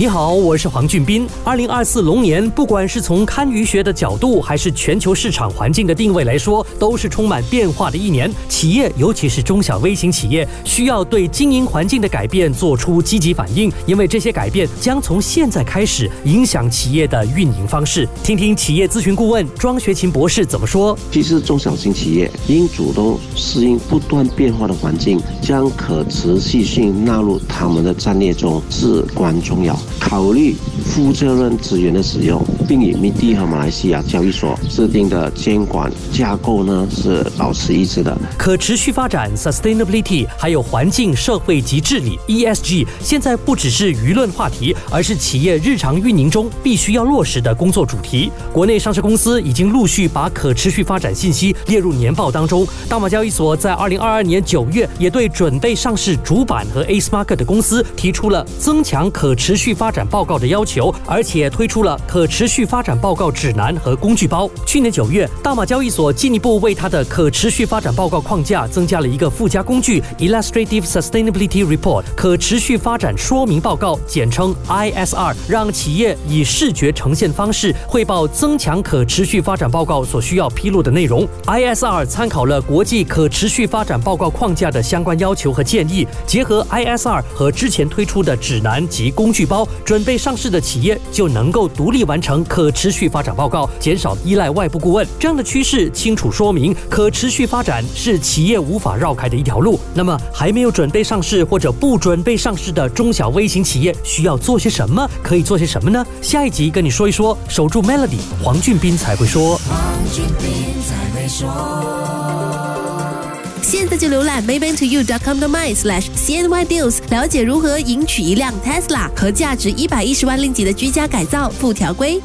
你好，我是黄俊斌。二零二四龙年，不管是从堪舆学的角度，还是全球市场环境的定位来说，都是充满变化的一年。企业，尤其是中小微型企业，需要对经营环境的改变做出积极反应，因为这些改变将从现在开始影响企业的运营方式。听听企业咨询顾问庄学勤博士怎么说。其实，中小型企业应主动适应不断变化的环境，将可持续性纳入他们的战略中至关重要。考虑负责任资源的使用，并与密地和马来西亚交易所制定的监管架构呢是保持一致的。可持续发展 （sustainability） 还有环境、社会及治理 （ESG） 现在不只是舆论话题，而是企业日常运营中必须要落实的工作主题。国内上市公司已经陆续把可持续发展信息列入年报当中。大马交易所在二零二二年九月也对准备上市主板和 A Smart 的公司提出了增强可持续发展报告的要求，而且推出了可持续发展报告指南和工具包。去年九月，大马交易所进一步为它的可持续发展报告框架增加了一个附加工具 Illustrative Sustainability Report 可持续发展说明报告，简称 ISR，让企业以视觉呈现方式汇报增强可持续发展报告所需要披露的内容。ISR 参考了国际可持续发展报告框架的相关要求和建议，结合 ISR 和之前推出的指南及工具包。准备上市的企业就能够独立完成可持续发展报告，减少依赖外部顾问。这样的趋势清楚说明，可持续发展是企业无法绕开的一条路。那么，还没有准备上市或者不准备上市的中小微型企业需要做些什么？可以做些什么呢？下一集跟你说一说。守住 Melody，黄俊斌才会说。黄俊斌才会说。那就浏览 maybantoyou.com.my/cnydeals，了解如何赢取一辆 Tesla 和价值一百一十万令吉的居家改造附条规。